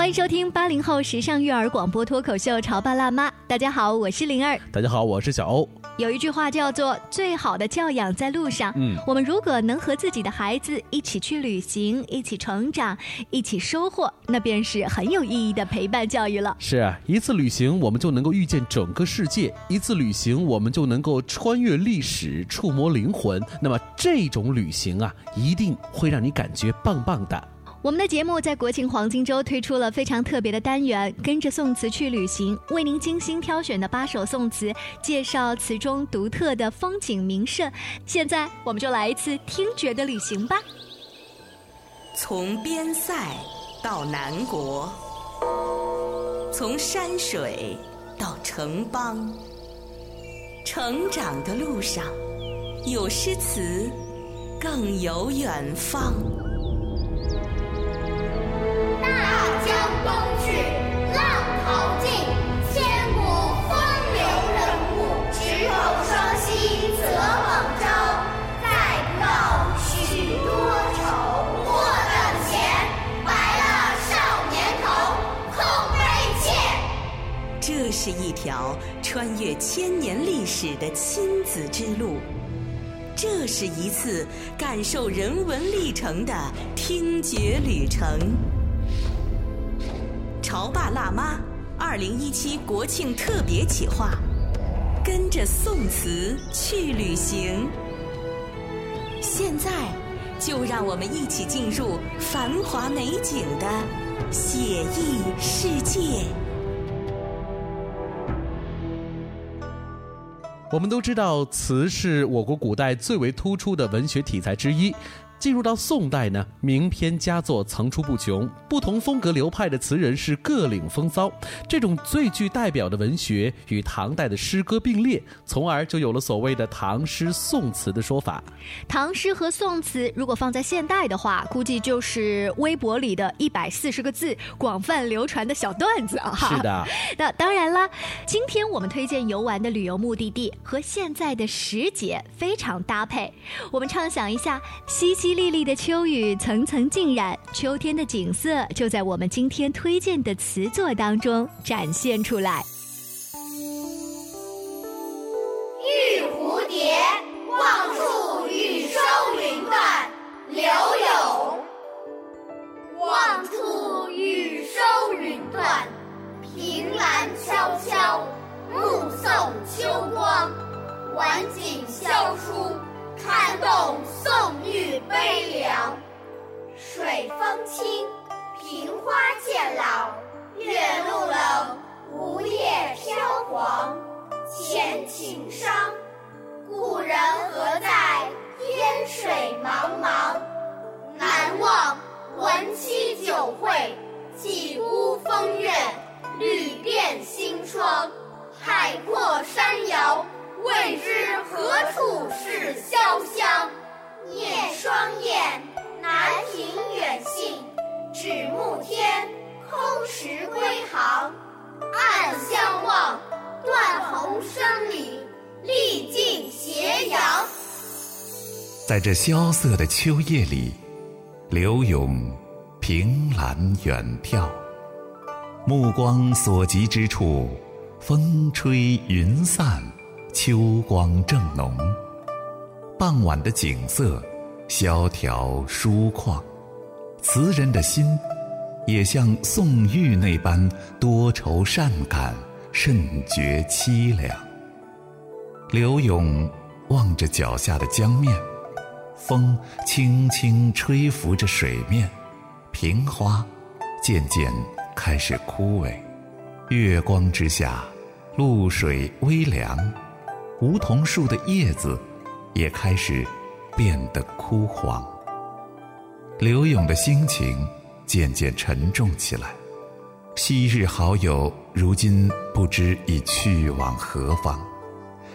欢迎收听八零后时尚育儿广播脱口秀《潮爸辣妈》。大家好，我是灵儿。大家好，我是小欧。有一句话叫做“最好的教养在路上”。嗯，我们如果能和自己的孩子一起去旅行，一起成长，一起收获，那便是很有意义的陪伴教育了。是啊，一次旅行，我们就能够遇见整个世界；一次旅行，我们就能够穿越历史，触摸灵魂。那么，这种旅行啊，一定会让你感觉棒棒的。我们的节目在国庆黄金周推出了非常特别的单元，跟着宋词去旅行，为您精心挑选的八首宋词，介绍词中独特的风景名胜。现在，我们就来一次听觉的旅行吧。从边塞到南国，从山水到城邦，成长的路上，有诗词，更有远方。是一条穿越千年历史的亲子之路，这是一次感受人文历程的听觉旅程。潮爸辣妈二零一七国庆特别企划，跟着宋词去旅行。现在，就让我们一起进入繁华美景的写意世界。我们都知道，词是我国古代最为突出的文学题材之一。进入到宋代呢，名篇佳作层出不穷，不同风格流派的词人是各领风骚。这种最具代表的文学与唐代的诗歌并列，从而就有了所谓的唐诗宋词的说法。唐诗和宋词如果放在现代的话，估计就是微博里的一百四十个字广泛流传的小段子啊！是的。那当然了，今天我们推荐游玩的旅游目的地和现在的时节非常搭配。我们畅想一下，淅淅沥沥的秋雨层层浸染，秋天的景色就在我们今天推荐的词作当中展现出来。玉蝴蝶，望处雨收云断，柳永。望处雨收云断，凭栏悄悄，目送秋光。晚景萧疏。看动宋玉悲凉，水风清，萍花渐老，月露冷，梧叶飘黄。前情伤，故人何在？烟水茫茫。难忘闻期酒会，几孤风月，屡遍新窗。海阔山遥。未知何处是潇湘？夜霜雁，南屏远信，指暮天，空时归航。暗相望，断鸿声里，历尽斜阳。在这萧瑟的秋夜里，柳永凭栏远眺，目光所及之处，风吹云散。秋光正浓，傍晚的景色萧条疏旷，词人的心也像宋玉那般多愁善感，甚觉凄凉。柳永望着脚下的江面，风轻轻吹拂着水面，萍花渐渐开始枯萎。月光之下，露水微凉，梧桐树的叶子也开始变得枯黄。柳永的心情渐渐沉重起来，昔日好友如今不知已去往何方。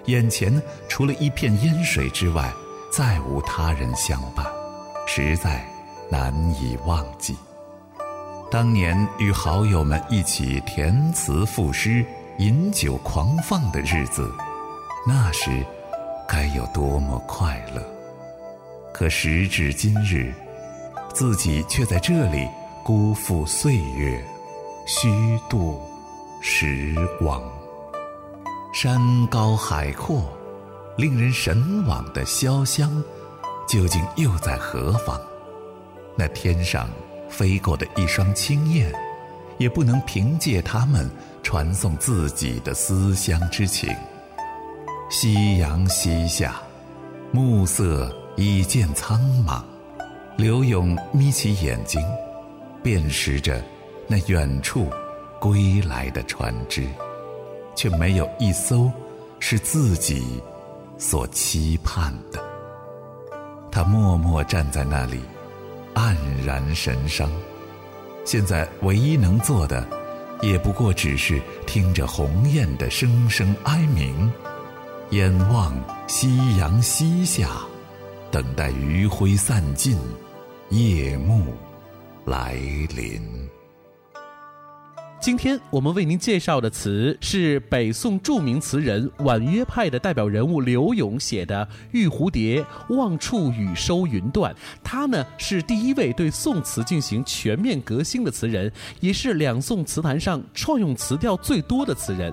眼前除了一片烟水之外，再无他人相伴，实在难以忘记。当年与好友们一起填词赋诗、饮酒狂放的日子，那时该有多么快乐！可时至今日，自己却在这里辜负岁月，虚度时光。山高海阔，令人神往的潇湘，究竟又在何方？那天上飞过的一双青燕，也不能凭借它们传送自己的思乡之情。夕阳西下，暮色已见苍茫。柳永眯起眼睛，辨识着那远处归来的船只。却没有一艘是自己所期盼的。他默默站在那里，黯然神伤。现在唯一能做的，也不过只是听着鸿雁的声声哀鸣，眼望夕阳西下，等待余晖散尽，夜幕来临。今天我们为您介绍的词是北宋著名词人婉约派的代表人物柳永写的《玉蝴蝶·望处雨收云断》。他呢是第一位对宋词进行全面革新的词人，也是两宋词坛上创用词调最多的词人。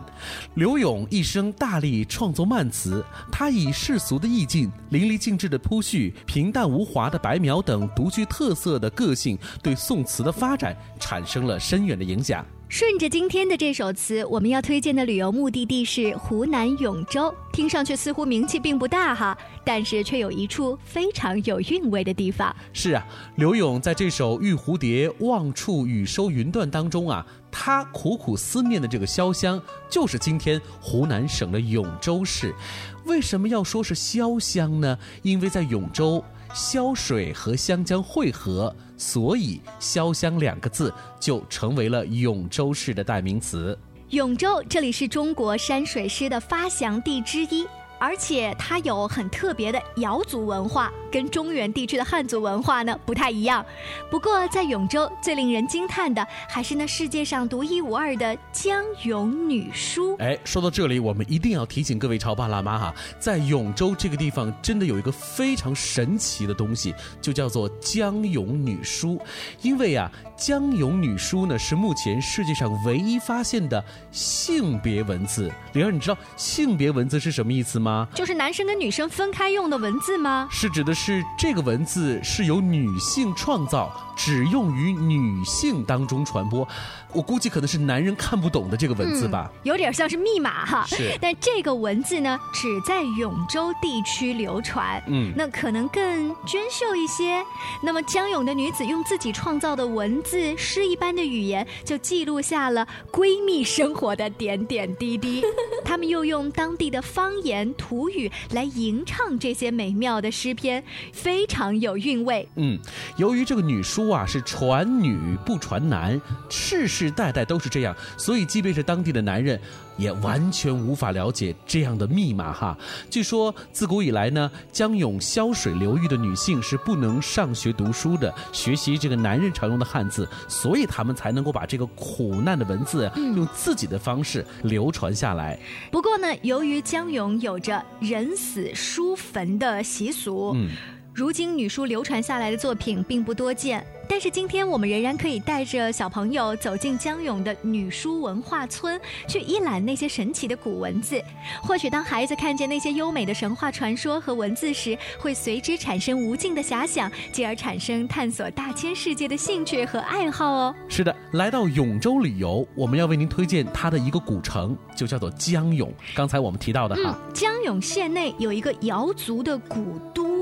柳永一生大力创作慢词，他以世俗的意境、淋漓尽致的铺叙、平淡无华的白描等独具特色的个性，对宋词的发展产生了深远的影响。顺着今天的这首词，我们要推荐的旅游目的地是湖南永州。听上去似乎名气并不大哈，但是却有一处非常有韵味的地方。是啊，柳永在这首《玉蝴蝶·望处雨收云断》当中啊，他苦苦思念的这个潇湘，就是今天湖南省的永州市。为什么要说是潇湘呢？因为在永州。潇水和湘江汇合，所以“潇湘”两个字就成为了永州市的代名词。永州，这里是中国山水诗的发祥地之一。而且它有很特别的瑶族文化，跟中原地区的汉族文化呢不太一样。不过在永州，最令人惊叹的还是那世界上独一无二的江永女书。哎，说到这里，我们一定要提醒各位潮爸辣妈哈，在永州这个地方，真的有一个非常神奇的东西，就叫做江永女书。因为啊，江永女书呢是目前世界上唯一发现的性别文字。灵儿，你知道性别文字是什么意思吗？就是男生跟女生分开用的文字吗？是指的是这个文字是由女性创造，只用于女性当中传播。我估计可能是男人看不懂的这个文字吧，有点像是密码哈。是，但这个文字呢，只在永州地区流传。嗯，那可能更娟秀一些。那么江永的女子用自己创造的文字，诗一般的语言，就记录下了闺蜜生活的点点滴滴。他们又用当地的方言土语来吟唱这些美妙的诗篇，非常有韵味。嗯，由于这个女书啊是传女不传男，世世代代都是这样，所以即便是当地的男人，也完全无法了解这样的密码哈。据说自古以来呢，江永潇水流域的女性是不能上学读书的，学习这个男人常用的汉字，所以他们才能够把这个苦难的文字用自己的方式流传下来。不过呢，由于江永有着人死书坟的习俗，嗯，如今女书流传下来的作品并不多见。但是今天我们仍然可以带着小朋友走进江永的女书文化村，去一览那些神奇的古文字。或许当孩子看见那些优美的神话传说和文字时，会随之产生无尽的遐想，进而产生探索大千世界的兴趣和爱好哦。是的，来到永州旅游，我们要为您推荐它的一个古城，就叫做江永。刚才我们提到的哈，江永县内有一个瑶族的古都。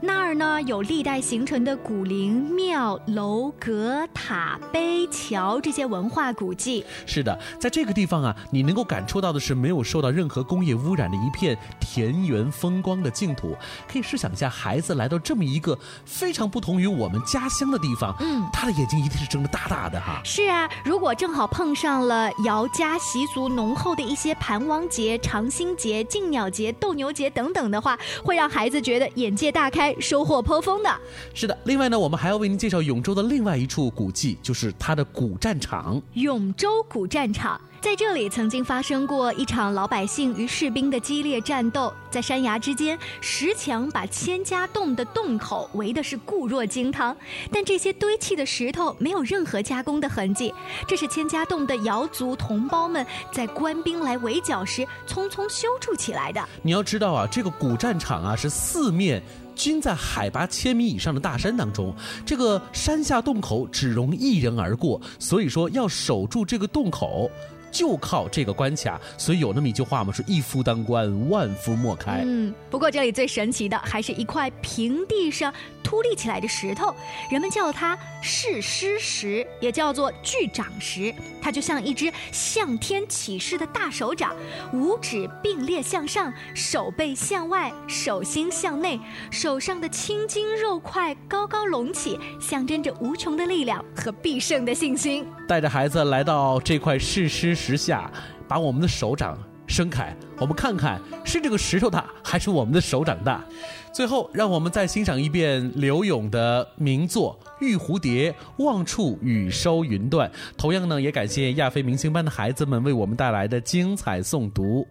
那儿呢有历代形成的古陵、庙、楼阁、塔、碑、桥这些文化古迹。是的，在这个地方啊，你能够感受到的是没有受到任何工业污染的一片田园风光的净土。可以试想一下，孩子来到这么一个非常不同于我们家乡的地方，嗯，他的眼睛一定是睁得大大的哈。是啊，如果正好碰上了姚家习俗浓厚的一些盘王节、长兴节、敬鸟节、斗牛节等等的话，会让孩子觉得眼界大。开收获颇丰的，是的。另外呢，我们还要为您介绍永州的另外一处古迹，就是它的古战场——永州古战场。在这里曾经发生过一场老百姓与士兵的激烈战斗，在山崖之间，石墙把千家洞的洞口围的是固若金汤，但这些堆砌的石头没有任何加工的痕迹，这是千家洞的瑶族同胞们在官兵来围剿时匆匆修筑起来的。你要知道啊，这个古战场啊是四面。均在海拔千米以上的大山当中，这个山下洞口只容一人而过，所以说要守住这个洞口。就靠这个关卡，所以有那么一句话嘛，说一夫当关，万夫莫开。嗯，不过这里最神奇的还是一块平地上凸立起来的石头，人们叫它誓师石，也叫做巨掌石。它就像一只向天起誓的大手掌，五指并列向上，手背向外，手心向内，手上的青筋肉块高高隆起，象征着无穷的力量和必胜的信心。带着孩子来到这块誓师。石下，把我们的手掌伸开，我们看看是这个石头大，还是我们的手掌大。最后，让我们再欣赏一遍刘勇的名作《玉蝴蝶》，望处雨收云断。同样呢，也感谢亚非明星班的孩子们为我们带来的精彩诵读。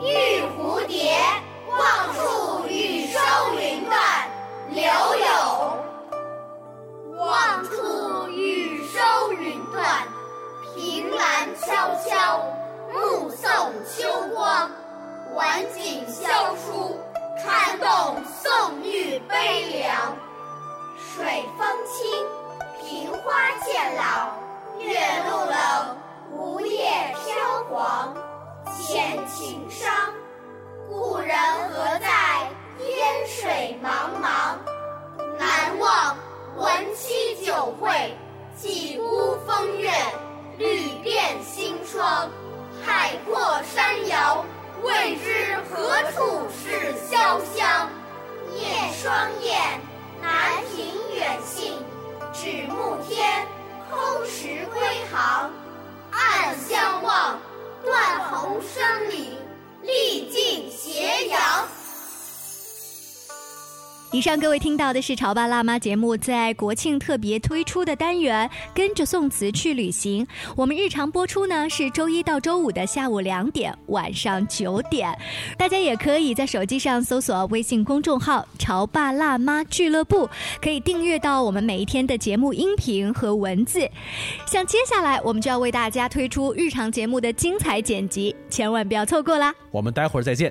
玉蝴蝶，望处雨收云断，刘勇悄悄目送秋光，晚景萧疏，看动宋玉悲凉。水风清，萍花渐老，月露冷，梧叶飘黄。浅情伤，故人何在？烟水茫茫。难忘文妻酒会，几孤风月。绿遍新霜，海阔山遥，未知何处是潇湘。夜霜雁，南屏远信，指暮天，空时归航。暗相望，断鸿声里，历尽斜阳。以上各位听到的是《潮爸辣妈》节目在国庆特别推出的单元，跟着宋词去旅行。我们日常播出呢是周一到周五的下午两点、晚上九点。大家也可以在手机上搜索微信公众号“潮爸辣妈俱乐部”，可以订阅到我们每一天的节目音频和文字。像接下来我们就要为大家推出日常节目的精彩剪辑，千万不要错过啦！我们待会儿再见。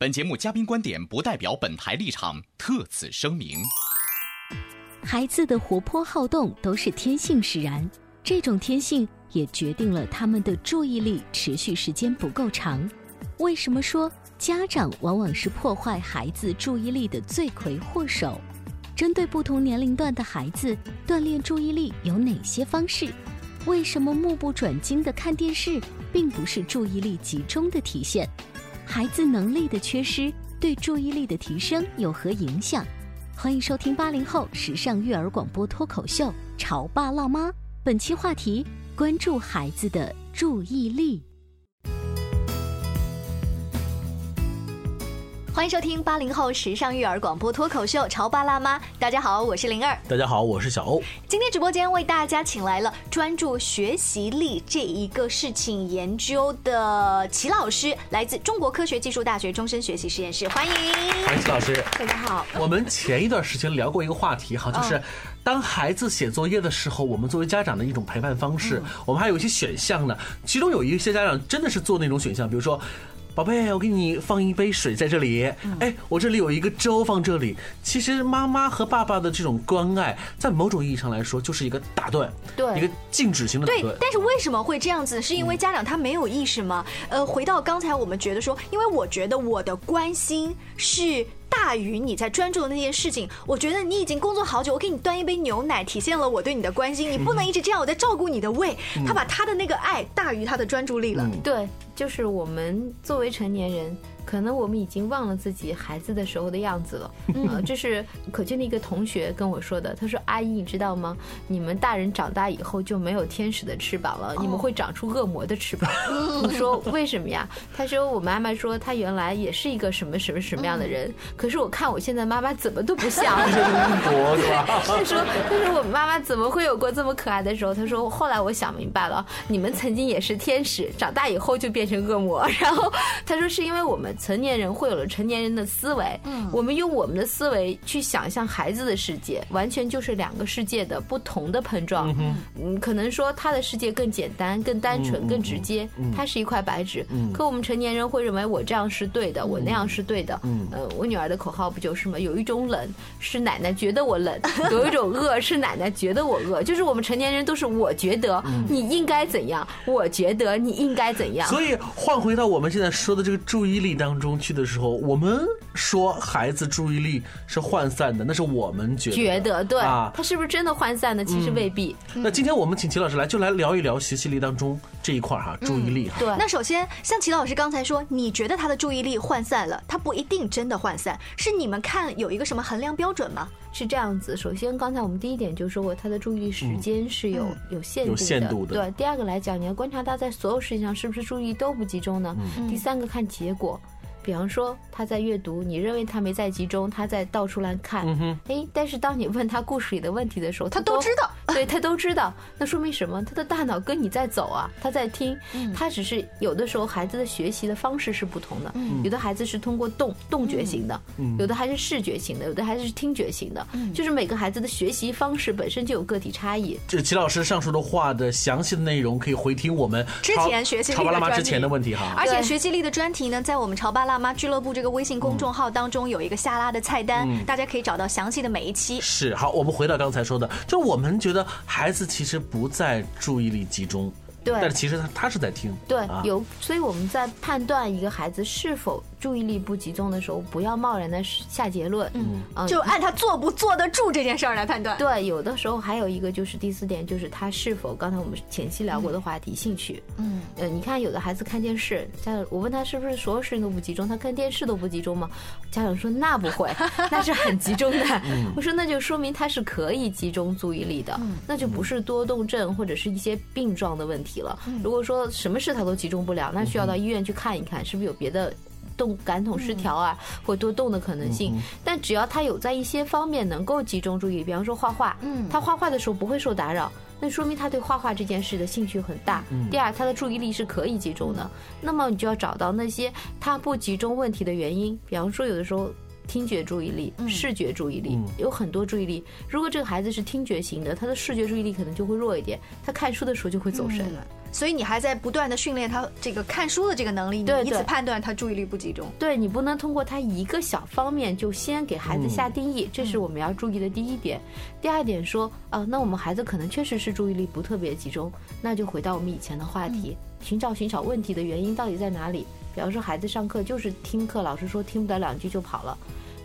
本节目嘉宾观点不代表本台立场，特此声明。孩子的活泼好动都是天性使然，这种天性也决定了他们的注意力持续时间不够长。为什么说家长往往是破坏孩子注意力的罪魁祸首？针对不同年龄段的孩子，锻炼注意力有哪些方式？为什么目不转睛的看电视并不是注意力集中的体现？孩子能力的缺失对注意力的提升有何影响？欢迎收听八零后时尚育儿广播脱口秀《潮爸辣妈》。本期话题：关注孩子的注意力。欢迎收听八零后时尚育儿广播脱口秀《潮爸辣妈》。大家好，我是灵儿。大家好，我是小欧。今天直播间为大家请来了专注学习力这一个事情研究的齐老师，来自中国科学技术大学终身学习实验室，欢迎。欢迎齐老师。大家好。我们前一段时间聊过一个话题哈，就是当孩子写作业的时候，我们作为家长的一种陪伴方式，我们还有一些选项呢。其中有一些家长真的是做那种选项，比如说。宝贝，我给你放一杯水在这里。哎，我这里有一个粥放这里。其实妈妈和爸爸的这种关爱，在某种意义上来说，就是一个打断，对，一个静止型的打断。对，但是为什么会这样子？是因为家长他没有意识吗？呃，回到刚才我们觉得说，因为我觉得我的关心是。大于你在专注的那件事情，我觉得你已经工作好久，我给你端一杯牛奶，体现了我对你的关心。你不能一直这样，我在照顾你的胃。他把他的那个爱大于他的专注力了。对，就是我们作为成年人。可能我们已经忘了自己孩子的时候的样子了。呃，这是可见的一个同学跟我说的。他说：“阿姨，你知道吗？你们大人长大以后就没有天使的翅膀了，你们会长出恶魔的翅膀。”我说：“为什么呀？”他说：“我妈妈说她原来也是一个什么什么什么样的人，可是我看我现在妈妈怎么都不像。”他说：“他说我妈妈怎么会有过这么可爱的时候？”他说：“后来我想明白了，你们曾经也是天使，长大以后就变成恶魔。”然后他说：“是因为我们。”成年人会有了成年人的思维，嗯，我们用我们的思维去想象孩子的世界，完全就是两个世界的不同的碰撞。嗯，可能说他的世界更简单、更单纯、更直接，他是一块白纸。嗯，可我们成年人会认为我这样是对的，我那样是对的。嗯，呃，我女儿的口号不就是吗？有一种冷是奶奶觉得我冷，有一种饿是奶奶觉得我饿。就是我们成年人都是我觉得你应该怎样，我觉得你应该怎样。所以换回到我们现在说的这个注意力当。中去的时候，我们说孩子注意力是涣散的，那是我们觉得觉得对啊，他是不是真的涣散呢？其实未必。那今天我们请齐老师来，就来聊一聊学习力当中这一块哈，注意力哈。对，那首先像齐老师刚才说，你觉得他的注意力涣散了，他不一定真的涣散，是你们看有一个什么衡量标准吗？是这样子，首先刚才我们第一点就说过，他的注意力时间是有有限度的。有限度的。对，第二个来讲，你要观察他在所有事情上是不是注意都不集中呢？第三个看结果。比方说他在阅读，你认为他没在集中，他在到处乱看。哎，但是当你问他故事里的问题的时候，他都知道，对他都知道。那说明什么？他的大脑跟你在走啊，他在听。他只是有的时候孩子的学习的方式是不同的，有的孩子是通过动动觉型的，有的还是视觉型的，有的还是听觉型的。就是每个孩子的学习方式本身就有个体差异。这齐老师上述的话的详细的内容可以回听我们之前学习力的专之前的问题哈。而且学习力的专题呢，在我们潮爸辣妈俱乐部这个微信公众号当中有一个下拉的菜单，大家可以找到详细的每一期。是好，我们回到刚才说的，就我们觉得孩子其实不在注意力集中，对，但是其实他他是在听，对，有，所以我们在判断一个孩子是否。注意力不集中的时候，不要贸然的下结论，嗯，就按他坐不坐得住这件事儿来判断。对，有的时候还有一个就是第四点，就是他是否刚才我们前期聊过的话题兴趣。嗯，呃，你看有的孩子看电视，家长我问他是不是所有事情都不集中，他看电视都不集中吗？家长说那不会，那是很集中的。我说那就说明他是可以集中注意力的，那就不是多动症或者是一些病状的问题了。如果说什么事他都集中不了，那需要到医院去看一看，是不是有别的。动感统失调啊，或多动的可能性，但只要他有在一些方面能够集中注意，比方说画画，嗯，他画画的时候不会受打扰，那说明他对画画这件事的兴趣很大。第二，他的注意力是可以集中的，那么你就要找到那些他不集中问题的原因，比方说有的时候听觉注意力、视觉注意力有很多注意力，如果这个孩子是听觉型的，他的视觉注意力可能就会弱一点，他看书的时候就会走神。所以你还在不断的训练他这个看书的这个能力，你以此判断他注意力不集中。对你不能通过他一个小方面就先给孩子下定义，这是我们要注意的第一点。第二点说，啊、那我们孩子可能确实是注意力不特别集中，那就回到我们以前的话题，寻找寻找问题的原因到底在哪里。比方说，孩子上课就是听课，老师说听不得两句就跑了。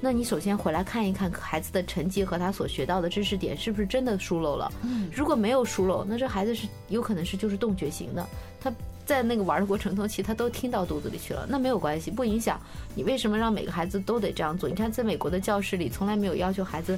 那你首先回来看一看孩子的成绩和他所学到的知识点是不是真的疏漏了。嗯如果没有疏漏，那这孩子是有可能是就是洞觉型的，他在那个玩的过程中，其实他都听到肚子里去了，那没有关系，不影响。你为什么让每个孩子都得这样做？你看，在美国的教室里，从来没有要求孩子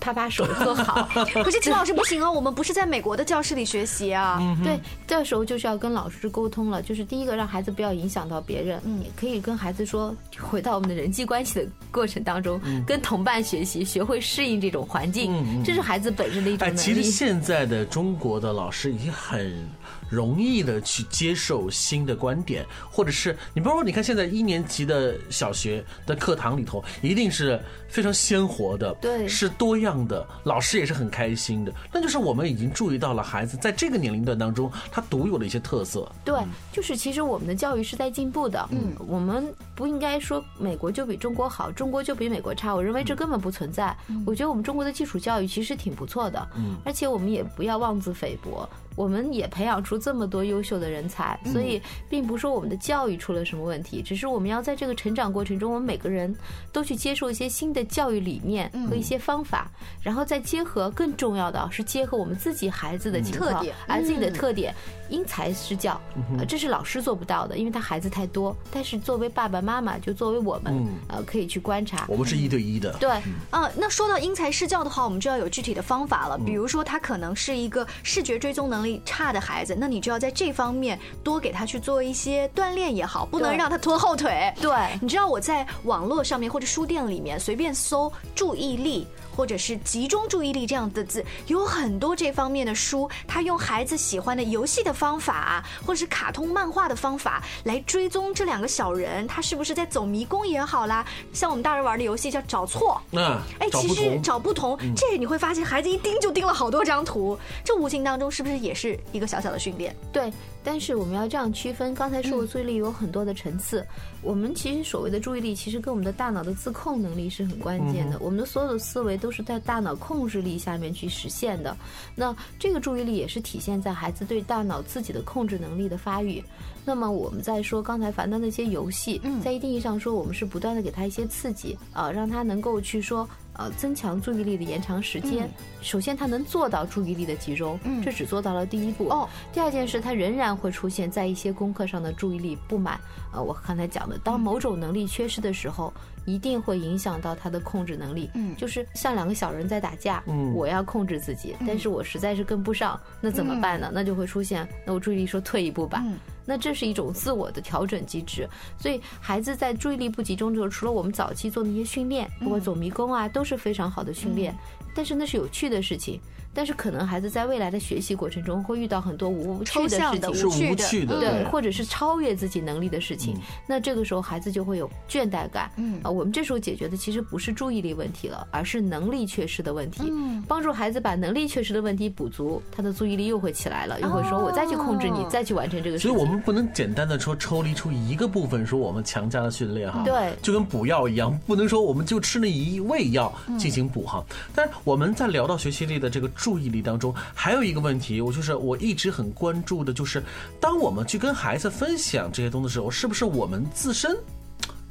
啪啪手做好。可是秦老师不行啊，我们不是在美国的教室里学习啊。对，这时候就是要跟老师沟通了，就是第一个让孩子不要影响到别人，嗯，也可以跟孩子说，回到我们的人际关系的过程当中，跟同伴学习，学会适应这种环境，嗯这是孩子本身的一种哎，其实。现在的中国的老师已经很容易的去接受新的观点，或者是你比如说，你看现在一年级的小学的课堂里头，一定是非常鲜活的，对是多样的，老师也是很开心的。那就是我们已经注意到了孩子在这个年龄段当中，他独有的一些特色。对，就是其实我们的教育是在进步的。嗯，我们不应该说美国就比中国好，中国就比美国差。我认为这根本不存在。我觉得我们中国的基础教育其实挺不错的。嗯，而且我们也不要妄自菲薄。我们也培养出这么多优秀的人才，所以并不是说我们的教育出了什么问题，只是我们要在这个成长过程中，我们每个人都去接受一些新的教育理念和一些方法，然后再结合更重要的是结合我们自己孩子的情况，特点。孩子自己的特点，因材施教，呃，这是老师做不到的，因为他孩子太多。但是作为爸爸妈妈，就作为我们，呃，可以去观察。我们是一对一的，对，啊，那说到因材施教的话，我们就要有具体的方法了。比如说，他可能是一个视觉追踪能力差的孩子，那你就要在这方面多给他去做一些锻炼也好，不能让他拖后腿。对你知道我在网络上面或者书店里面随便搜注意力。或者是集中注意力这样的字，有很多这方面的书，他用孩子喜欢的游戏的方法，或者是卡通漫画的方法来追踪这两个小人，他是不是在走迷宫也好啦，像我们大人玩的游戏叫找错，嗯，哎，其实找不同。找不同，这你会发现孩子一盯就盯了好多张图，这无形当中是不是也是一个小小的训练？对，但是我们要这样区分。刚才说的，注意力有很多的层次。我们其实所谓的注意力，其实跟我们的大脑的自控能力是很关键的。我们的所有的思维都是在大脑控制力下面去实现的。那这个注意力也是体现在孩子对大脑自己的控制能力的发育。那么我们在说刚才谈到那些游戏，在一定意义上说，我们是不断的给他一些刺激啊、让他能够去说。呃，增强注意力的延长时间。首先，他能做到注意力的集中，这只做到了第一步。哦，第二件事，他仍然会出现在一些功课上的注意力不满。呃，我刚才讲的，当某种能力缺失的时候，一定会影响到他的控制能力。嗯就是像两个小人在打架，嗯我要控制自己，但是我实在是跟不上，那怎么办呢？那就会出现，那我注意力说退一步吧。嗯那这是一种自我的调整机制，所以孩子在注意力不集中的时候，除了我们早期做的一些训练，包括走迷宫啊，都是非常好的训练。但是那是有趣的事情，但是可能孩子在未来的学习过程中会遇到很多无趣的的事情，是无无趣趣的，对，或者是超越自己能力的事情，那这个时候孩子就会有倦怠感。嗯啊，我们这时候解决的其实不是注意力问题了，而是能力缺失的问题。嗯帮助孩子把能力缺失的问题补足，他的注意力又会起来了，又会说哦我再去控制你，再去完成这个事情。所以我们不能简单的说抽离出一个部分，说我们强加的训练哈，对就跟补药一样，不能说我们就吃那一味药进行补哈。但是我们在聊到学习力的这个注意力当中，还有一个问题，我就是我一直很关注的，就是当我们去跟孩子分享这些东西的时候，是不是我们自身？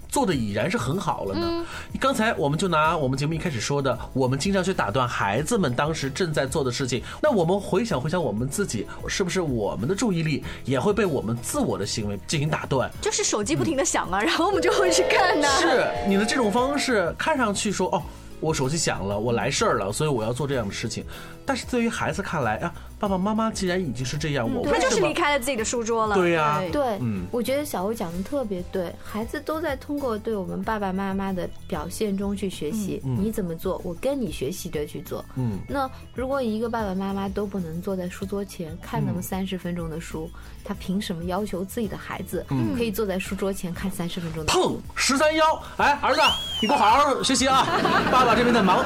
做的已然是很好了呢。刚才我们就拿我们节目一开始说的，我们经常去打断孩子们当时正在做的事情。那我们回想回想我们自己，是不是我们的注意力也会被我们自我的行为进行打断？就是手机不停的响啊，然后我们就会去看呐、是你的这种方式看上去说哦，我手机响了，我来事儿了，所以我要做这样的事情。但是对于孩子看来啊，爸爸妈妈既然已经是这样，我他就是离开了自己的书桌了。对呀对，嗯我觉得小欧讲的特别对，孩子都在通过对我们爸爸妈妈的表现中去学习。你怎么做，我跟你学习着去做。嗯，那如果一个爸爸妈妈都不能坐在书桌前看那么三十分钟的书，他凭什么要求自己的孩子可以坐在书桌前看三十分钟的书？砰十三幺，哎，儿子，你给我好好学习啊，爸爸这边在忙。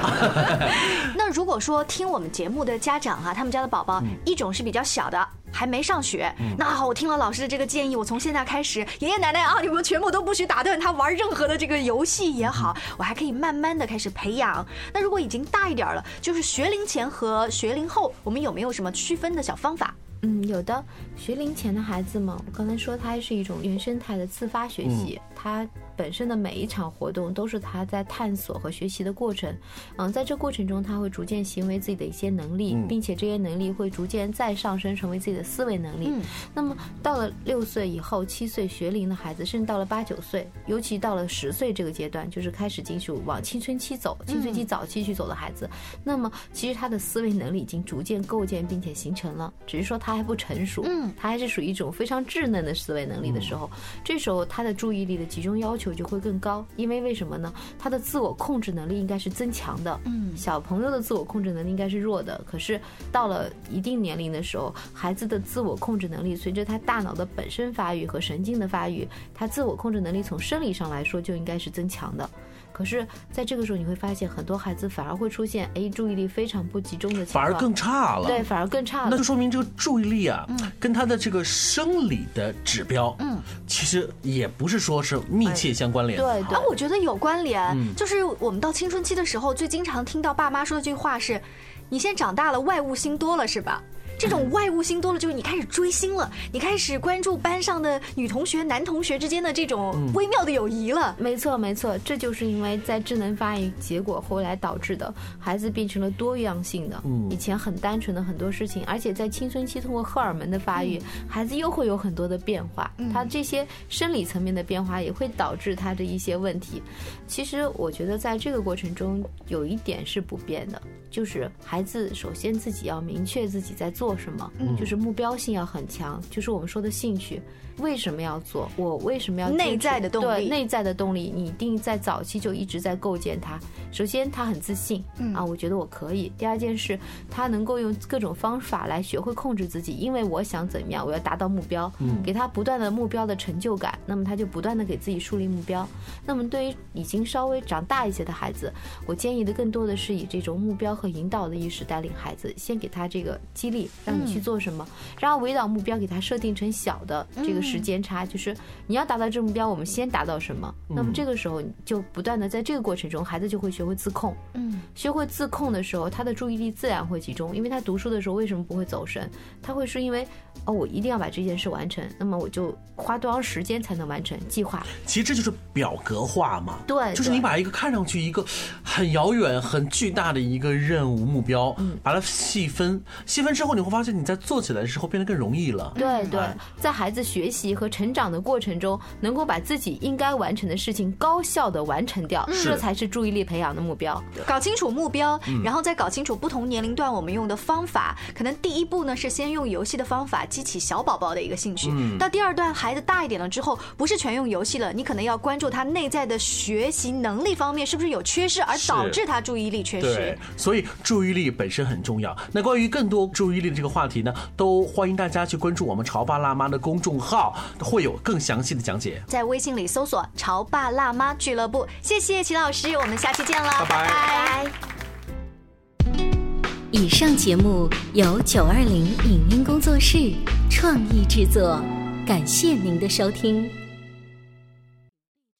那如果说听我们节目的家长啊、他们家的宝宝，一种是比较小的。还没上学，那好，我听了老师的这个建议，我从现在开始，爷爷奶奶啊，你们全部都不许打断他玩任何的这个游戏也好，我还可以慢慢的开始培养。那如果已经大一点了，就是学龄前和学龄后，我们有没有什么区分的小方法？嗯，有的。学龄前的孩子嘛，我刚才说他是一种原生态的自发学习，他本身的每一场活动都是他在探索和学习的过程。嗯，在这过程中，他会逐渐行为自己的一些能力，并且这些能力会逐渐再上升，成为自己的思维能力。那么到了六岁以后，七岁学龄的孩子，甚至到了八九岁，尤其到了十岁这个阶段，就是开始进入往青春期走，青春期早期去走的孩子，那么其实他的思维能力已经逐渐构建并且形成了，只是说他还不成熟。嗯。他还是属于一种非常稚嫩的思维能力的时候，这时候他的注意力的集中要求就会更高，因为为什么呢？他的自我控制能力应该是增强的。嗯，小朋友的自我控制能力应该是弱的，可是到了一定年龄的时候，孩子的自我控制能力随着他大脑的本身发育和神经的发育，他自我控制能力从生理上来说就应该是增强的。可是，在这个时候，你会发现很多孩子反而会出现，哎，注意力非常不集中的情况，反而更差了。对，反而更差了。那就说明这个注意力啊，跟他的这个生理的指标，嗯，其实也不是说是密切相关联。对，啊，我觉得有关联。就是我们到青春期的时候，最经常听到爸妈说的这句话是：“你现在长大了，外物心多了，是吧？”这种外物心多了，就是你开始追星了，你开始关注班上的女同学、男同学之间的这种微妙的友谊了。没错，没错，这就是因为在智能发育结果后来导致的，孩子变成了多样性的。嗯，以前很单纯的很多事情，而且在青春期通过荷尔蒙的发育，孩子又会有很多的变化。他这些生理层面的变化也会导致他的一些问题。其实我觉得在这个过程中有一点是不变的。就是孩子首先自己要明确自己在做什么，就是目标性要很强，就是我们说的兴趣。为什么要做？我为什么要内在的动力？对，内在的动力，你一定在早期就一直在构建它。首先，他很自信，啊，我觉得我可以。第二件事，他能够用各种方法来学会控制自己，因为我想怎么样，我要达到目标，给他不断的目标的成就感，那么他就不断的给自己树立目标。那么对于已经稍微长大一些的孩子，我建议的更多的是以这种目标和引导的意识带领孩子，先给他这个激励，让你去做什么，然后围绕目标给他设定成小的这个。时间差就是你要达到这目标，我们先达到什么？那么这个时候就不断的在这个过程中，孩子就会学会自控。嗯，学会自控的时候，他的注意力自然会集中，因为他读书的时候为什么不会走神？他会是因为哦，我一定要把这件事完成，那么我就花多长时间才能完成计划？其实这就是表格化嘛。对，就是你把一个看上去一个很遥远、很巨大的一个任务目标，嗯，把它细分，细分之后你会发现你在做起来的时候变得更容易了。对对，在孩子学习。习和成长的过程中，能够把自己应该完成的事情高效的完成掉，这才是注意力培养的目标。搞清楚目标，然后再搞清楚不同年龄段我们用的方法。可能第一步呢是先用游戏的方法激起小宝宝的一个兴趣。到第二段孩子大一点了之后，不是全用游戏了，你可能要关注他内在的学习能力方面是不是有缺失，而导致他注意力缺失。对，所以注意力本身很重要。那关于更多注意力的这个话题呢，都欢迎大家去关注我们潮爸辣妈的公众号。会有更详细的讲解，在微信里搜索“潮爸辣妈俱乐部”。谢谢齐老师，我们下期见了，拜拜。以上节目由九二零影音工作室创意制作，感谢您的收听。